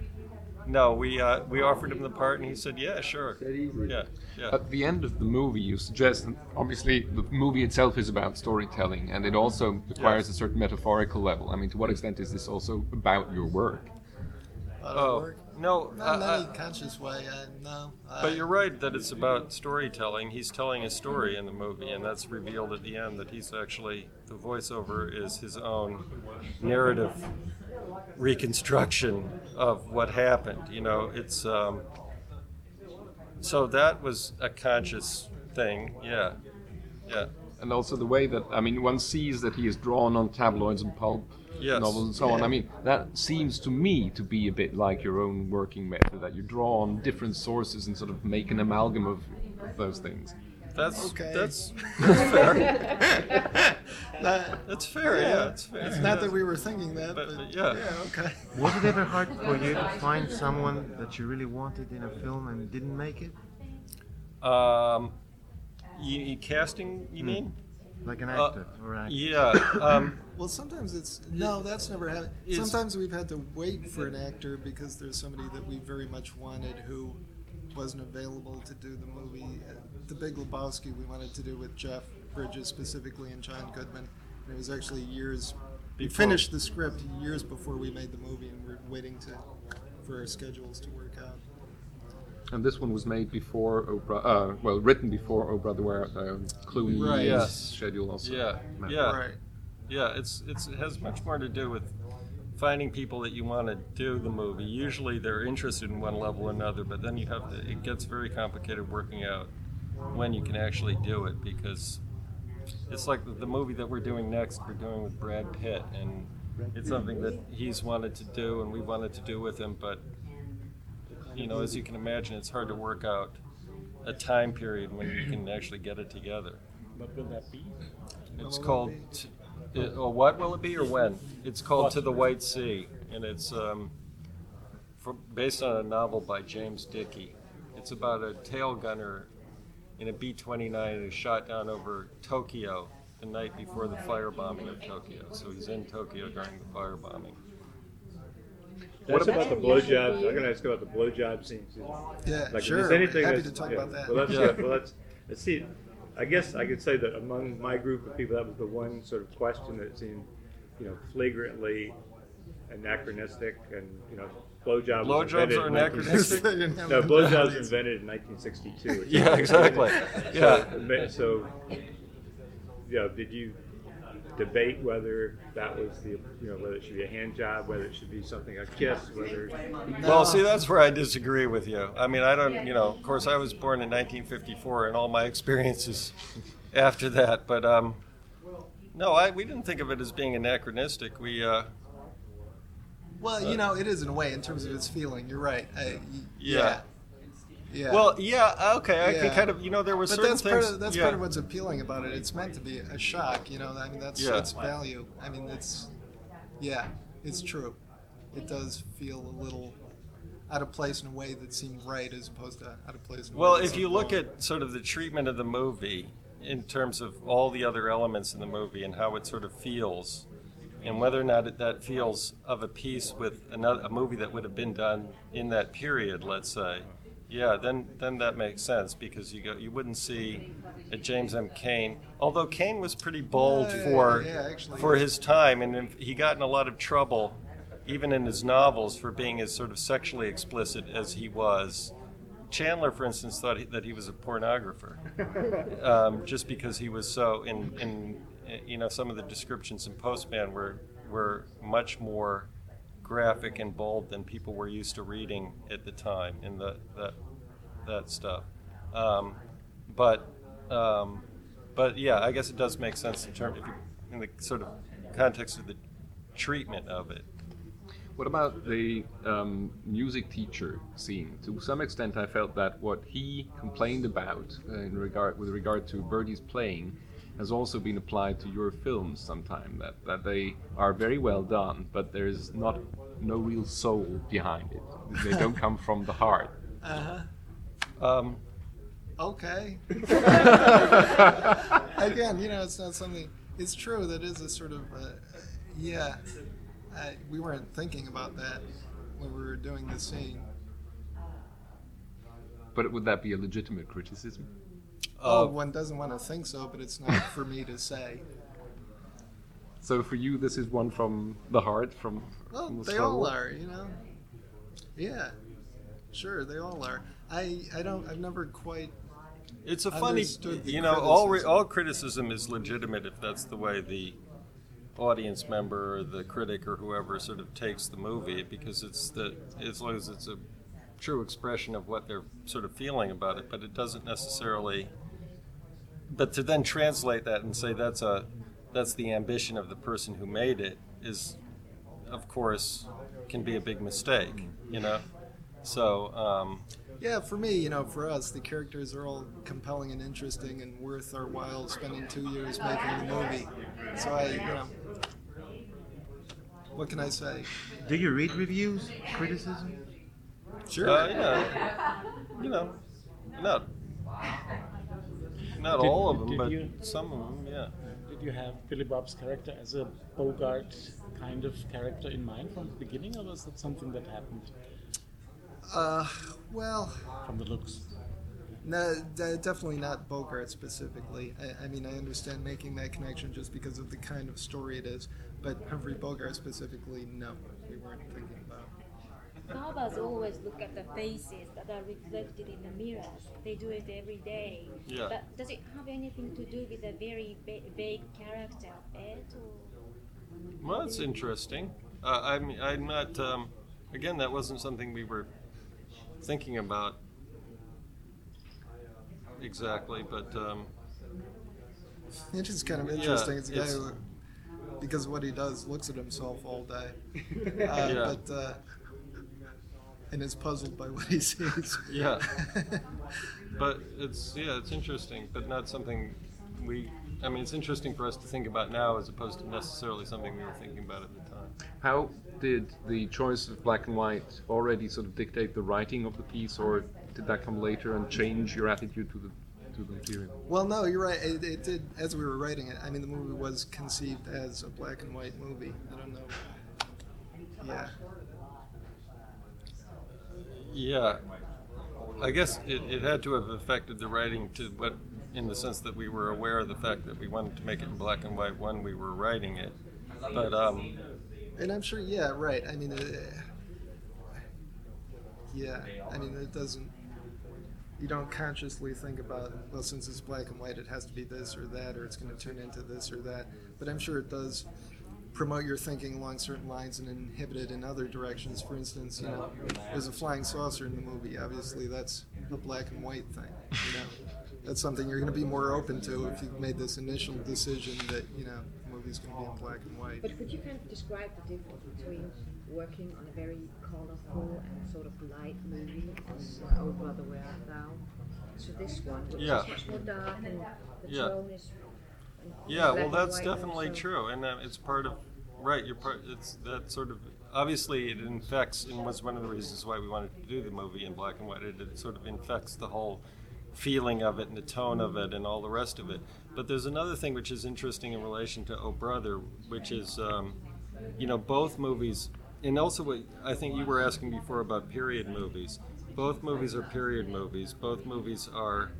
no, we uh, we offered him the part, and he said, "Yeah, sure." Yeah, yeah. At the end of the movie, you suggest, and obviously, the movie itself is about storytelling, and it also requires Yes. a certain metaphorical level. I mean, to what extent is this also about your work? Out Oh, of work. No, Not in uh, any uh, conscious way. I, no. But I- you're right that it's about storytelling. He's telling a story in the movie, and that's revealed at the end that he's actually the voiceover is his own narrative reconstruction of what happened. You know, it's um, so that was a conscious thing. Yeah, yeah. And also the way that, I mean, one sees that he is drawn on tabloids and pulp Yes. novels and so on. I mean, that seems to me to be a bit like your own working method, that you draw on different sources and sort of make an amalgam of, of those things. That's Okay. that's, that's fair. That- That's fair. Yeah, it's fair. It's not that we were thinking that, But- but, but yeah. okay. Was it ever hard for you to find someone that you really wanted in a film and didn't make it? Um, you, you casting, you Hmm. mean? Like an Uh, actor or an actress? Yeah. Um, Well, sometimes it's no, that's never happened. Sometimes we've had to wait for an actor because there's somebody that we very much wanted who wasn't available to do the movie. Uh, The Big Lebowski we wanted to do with Jeff Bridges specifically and John Goodman. And it was actually years. We finished the script years before we made the movie, and we're waiting to for our schedules to work out. And this one was made before Oprah, uh, well, written before Oh Brother Where uh, Clooney's Right. Yes. schedule also. Yeah, met. yeah, Right. yeah. It's it's it has much more to do with finding people that you want to do the movie. Usually they're interested in one level or another, but then you have to. It gets very complicated working out when you can actually do it because it's like the, the movie that we're doing next. We're doing with Brad Pitt, and it's something that he's wanted to do, and we wanted to do with him, but you know, as you can imagine, it's hard to work out a time period when you can actually get it together. What will that be? It's called. T- it, or what will it be, or when? It's called To the White Sea, and it's um, from, based on a novel by James Dickey. It's about a tail gunner in a B 29 who's shot down over Tokyo the night before the firebombing of Tokyo. So he's in Tokyo during the firebombing. What about about the blowjobs? I'm going to ask about the blowjob scenes. Yeah, like, sure. If there's anything Happy that's- to talk yeah. about that. Well, that's Yeah. Well, let's, let's see. I guess I could say that among my group of people, that was the one sort of question that seemed, you know, flagrantly anachronistic, and you know, blowjobs. was Blowjobs are in anachronistic? no, blowjobs were invented in 1962. Yeah, exactly. So, so, you know, did you debate whether that was the, you know, whether it should be a hand job, whether it should be something a kiss, whether. Well, see, that's where I disagree with you. I mean, I don't, you know, of course, I was born in 1954, and all my experiences after that, but um, no, I we didn't think of it as being anachronistic. We. Uh, Well, you know, it is in a way in terms of its feeling. You're right. I, y- Yeah. yeah. Yeah. Well, yeah, okay, I can kind of, you know, there was but certain that's things. Part of, that's yeah. part of what's appealing about it. It's meant to be a shock. You know, I mean, that's Yeah. its value. I mean, it's yeah, it's true. It does feel a little out of place in a way that seemed right, as opposed to out of place. In a Well, if you look wrong. at sort of the treatment of the movie in terms of all the other elements in the movie and how it sort of feels, and whether or not it, that feels of a piece with another, a movie that would have been done in that period, let's say, yeah, then then that makes sense because you go you wouldn't see a James M. Cain. Although Cain was pretty bold Yeah, for yeah, actually, for his time, and he got in a lot of trouble, even in his novels, for being as sort of sexually explicit as he was. Chandler, for instance, thought he, that he was a pornographer, um, just because he was so in in you know some of the descriptions in Postman were were much more graphic and bold than people were used to reading at the time in the that that stuff. Um, but um, but yeah, I guess it does make sense in terms in the sort of context of the treatment of it. What about the um, music teacher scene? To some extent, I felt that what he complained about uh, in regard with regard to Birdy's playing has also been applied to your films sometime. That that they are very well done, but there is not no real soul behind it. They don't come from the heart. Uh Um. Okay. Again, you know, it's not something. It's true that is a sort of, uh, yeah. I, we weren't thinking about that when we were doing the scene. But would that be a legitimate criticism? Oh, one doesn't want to think so, but it's not for me to say. So for you, this is one from the heart, from, Well, from the they soul? all are, you know. Yeah, sure, they all are. I, I don't. I've never quite. It's a funny, you know, all re- criticism. all criticism is legitimate if that's the way the audience member or the critic or whoever sort of takes the movie because it's the as long as it's a true expression of what they're sort of feeling about it, but it doesn't necessarily. But to then translate that and say that's a that's the ambition of the person who made it is, of course, can be a big mistake, you know. So. Um, Yeah, for me, you know, for us, the characters are all compelling and interesting and worth our while spending two years making the movie. So I, you know, what can I say? Do you read reviews, criticism? Sure. Uh, yeah. You know, not not Did- all of them, but you- some of them. Yeah. Did you have Billy Bob's character as a Bogart kind of character in mind from the beginning, or was that something that happened Uh, well, from the looks? no, de- definitely not Bogart specifically. I, I mean, I understand making that connection just because of the kind of story it is, but Humphrey Bogart specifically, no, we weren't thinking about. Barbers always look at the faces that are reflected in the mirrors. They do it every day. Yeah. But does it have anything to do with the very va- vague character of Ed? Or? Well, that's interesting. Uh, I'm I'm not. Um, again, that wasn't something we were thinking about exactly, but. Um, It is kind of Yeah, interesting. it's a guy it's- who, because what he does, looks at himself all day. Uh, Yeah. But, uh, and is puzzled by what he sees. Yeah. but it's yeah, it's interesting, but not something we. I mean, it's interesting for us to think about now, as opposed to necessarily something we were thinking about at the time. How did the choice of black and white already sort of dictate the writing of the piece, or did that come later and change your attitude to the to the material? Well, no, you're right. It, it did, as we were writing it, I mean, the movie was conceived as a black and white movie. I don't know. Yeah. Yeah, I guess it, it had to have affected the writing to what, in the sense that we were aware of the fact that we wanted to make it in black and white when we were writing it. But um, And I'm sure, yeah, right. I mean, uh, yeah, I mean, it doesn't, you don't consciously think about, well, since it's black and white, it has to be this or that, or it's going to turn into this or that. But I'm sure it does promote your thinking along certain lines and inhibit it in other directions. For instance, you know, there's a flying saucer in the movie. Obviously, that's a black and white thing. You know, that's something you're going to be more open to if you've made this initial decision that you know the movie's going to be in black and white. But could you kind of describe the difference between working on a very colorful and sort of light movie as Oh Brother Where Art Thou to this one, which Yeah. is much more dark and the Yeah. tone is Yeah, black well, that's definitely true, and uh, it's part of right. You're part. It's that sort of obviously it infects, and was one of the reasons why we wanted to do the movie in black and white. It, it sort of infects the whole feeling of it and the tone of it and all the rest of it. But there's another thing which is interesting in relation to Oh Brother, which is, um, you know, both movies, and also what I think you were asking before about period movies. both movies are period movies. Both movies are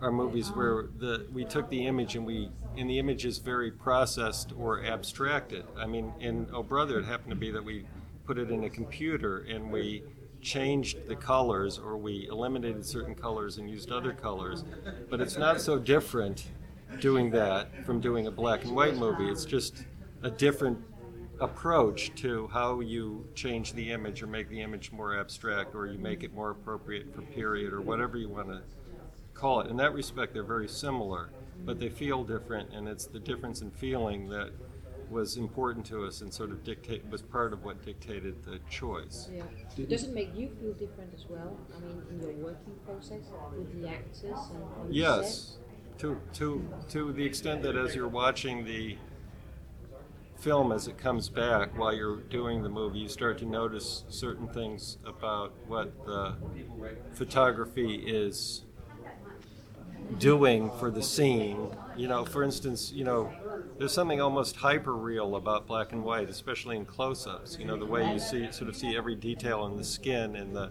are movies where the we took the image and we and the image is very processed or abstracted. I mean, in Oh Brother, it happened to be that we put it in a computer and we changed the colors or we eliminated certain colors and used other colors. But it's not so different doing that from doing a black and white movie. It's just a different approach to how you change the image or make the image more abstract or you make it more appropriate for period or whatever you want to call it. In that respect, they're very similar, but they feel different, and it's the difference in feeling that was important to us and sort of dictate was part of what dictated the choice. Yeah. Does it make you feel different as well? I mean, in your working process with the actors and Yes, to to to the extent that as you're watching the film as it comes back while you're doing the movie, you start to notice certain things about what the photography is doing for the scene. You know, for instance, you know, there's something almost hyper real about black and white, especially in close-ups. You know, the way you see sort of see every detail in the skin and the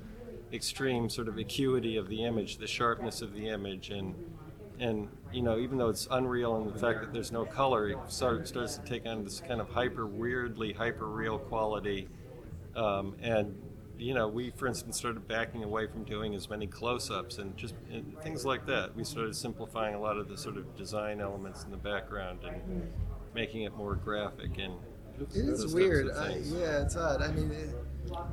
extreme sort of acuity of the image, the sharpness of the image, and and you know, even though it's unreal in the fact that there's no color, it start, starts to take on this kind of hyper weirdly hyper real quality. Um, and you know, we, for instance, started backing away from doing as many close-ups and just and things like that. We started simplifying a lot of the sort of design elements in the background and making it more graphic and. It is weird. I, yeah, it's odd. I mean, it,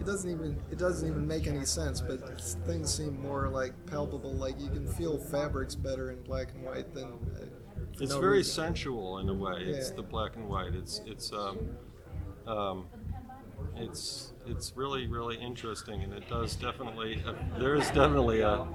it doesn't even it doesn't even make any sense. But things seem more like palpable. Like you can feel fabrics better in black and white than. Uh, It's no very reason. sensual in a way. It's the black and white. It's it's um, um, it's it's really really interesting, and it does definitely. Uh, there is definitely a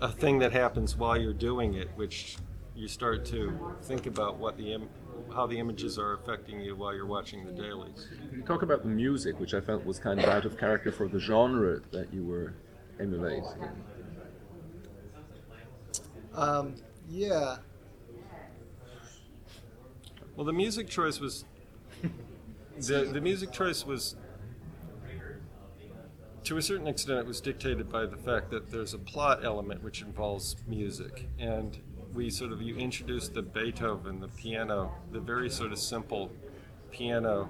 a thing that happens while you're doing it, which you start to think about what the Im- how the images are affecting you while you're watching the dailies. You talk about the music, which I felt was kind of out of character for the genre that you were emulating. Um, yeah. Well, the music choice was the the music choice was to a certain extent it was dictated by the fact that there's a plot element which involves music. And we sort of you introduce the Beethoven the piano the very sort of simple piano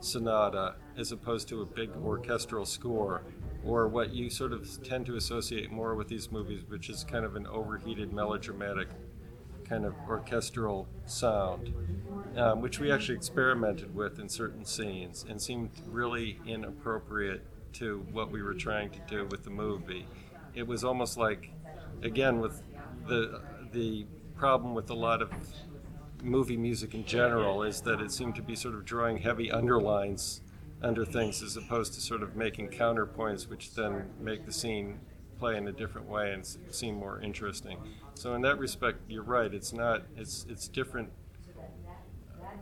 sonata as opposed to a big orchestral score. Or what you sort of tend to associate more with these movies which is kind of an overheated melodramatic kind of orchestral sound, um, which we actually experimented with in certain scenes and seemed really inappropriate to what we were trying to do with the movie. It was almost like, again, with the the problem with a lot of movie music in general is that it seemed to be sort of drawing heavy underlines under things as opposed to sort of making counterpoints which then make the scene play in a different way and seem more interesting. So in that respect, you're right. It's not. It's it's different.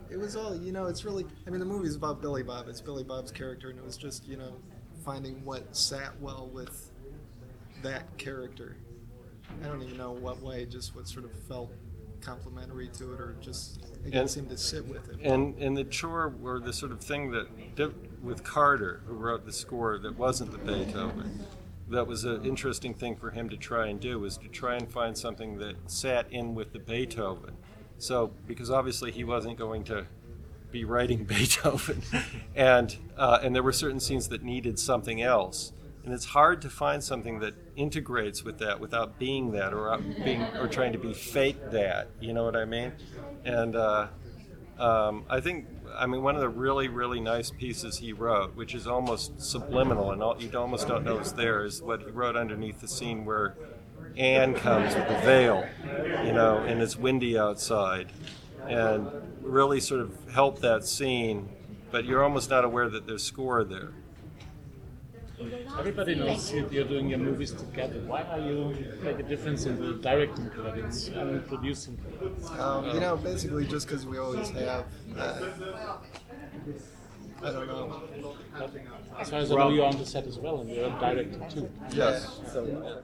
It was all you know. It's really. I mean, the movie's about Billy Bob. It's Billy Bob's character, and it was just you know finding what sat well with that character. I don't even know what way, just what sort of felt complimentary to it, or just it And- seemed to sit with it. And and the chore or the sort of thing that with Carter, who wrote the score that wasn't the Beethoven, that was an interesting thing for him to try and do was to try and find something that sat in with the Beethoven. So because obviously he wasn't going to be writing Beethoven, and uh, and there were certain scenes that needed something else. And it's hard to find something that integrates with that without being that or being or trying to be fake that. You know what I mean? And uh, um, I think, I mean, one of the really, really nice pieces he wrote, which is almost subliminal and all, you almost don't know it's there, is what he wrote underneath the scene where Ann comes with the veil, you know, and it's windy outside, and really sort of helped that scene, but you're almost not aware that there's score there. Everybody knows you- you're doing your movies together. Why are you make a difference in the directing credits and producing credits? Um, you know, basically just because we always have. Uh, I don't know. As far as I know, you're on the set as well, and you're a director too. Yes. So,